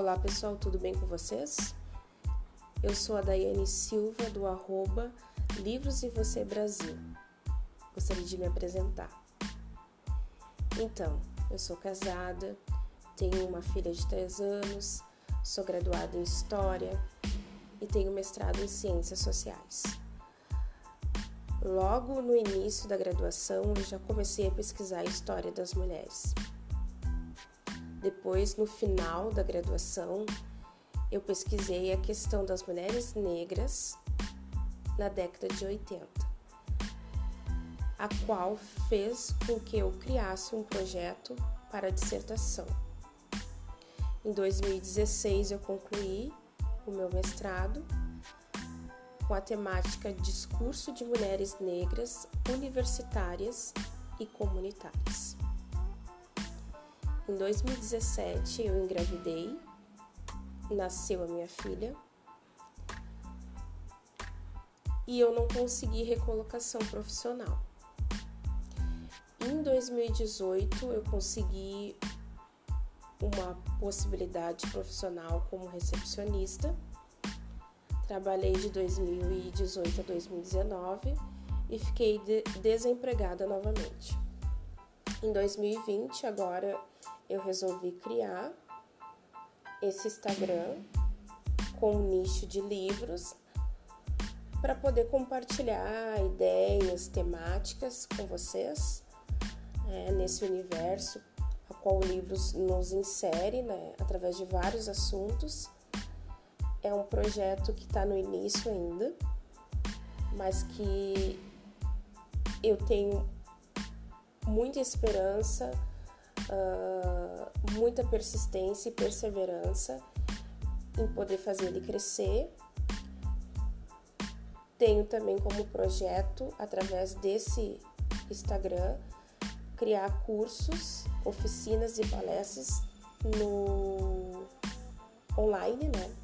Olá pessoal, tudo bem com vocês? Eu sou a Daiane Silva do arroba Livros e Você Brasil. Gostaria de me apresentar. Então, eu sou casada, tenho uma filha de 3 anos, sou graduada em História e tenho mestrado em Ciências Sociais. Logo no início da graduação, eu já comecei a pesquisar a história das mulheres. Depois, no final da graduação, eu pesquisei a questão das mulheres negras na década de 80, a qual fez com que eu criasse um projeto para a dissertação. Em 2016, eu concluí o meu mestrado com a temática Discurso de Mulheres Negras Universitárias e Comunitárias. Em 2017 eu engravidei, nasceu a minha filha e eu não consegui recolocação profissional. Em 2018 eu consegui uma possibilidade profissional como recepcionista. Trabalhei de 2018 a 2019 e fiquei de desempregada novamente. Em 2020, agora eu resolvi criar esse Instagram com um nicho de livros para poder compartilhar ideias, temáticas com vocês é, nesse universo a qual o livro nos insere né, através de vários assuntos. É um projeto que está no início ainda, mas que eu tenho muita esperança uh, muita persistência e perseverança em poder fazer ele crescer. Tenho também como projeto, através desse Instagram, criar cursos, oficinas e palestras no online, né?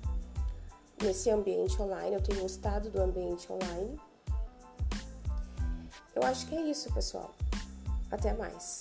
Nesse ambiente online, eu tenho gostado do ambiente online. Eu acho que é isso, pessoal. Até mais.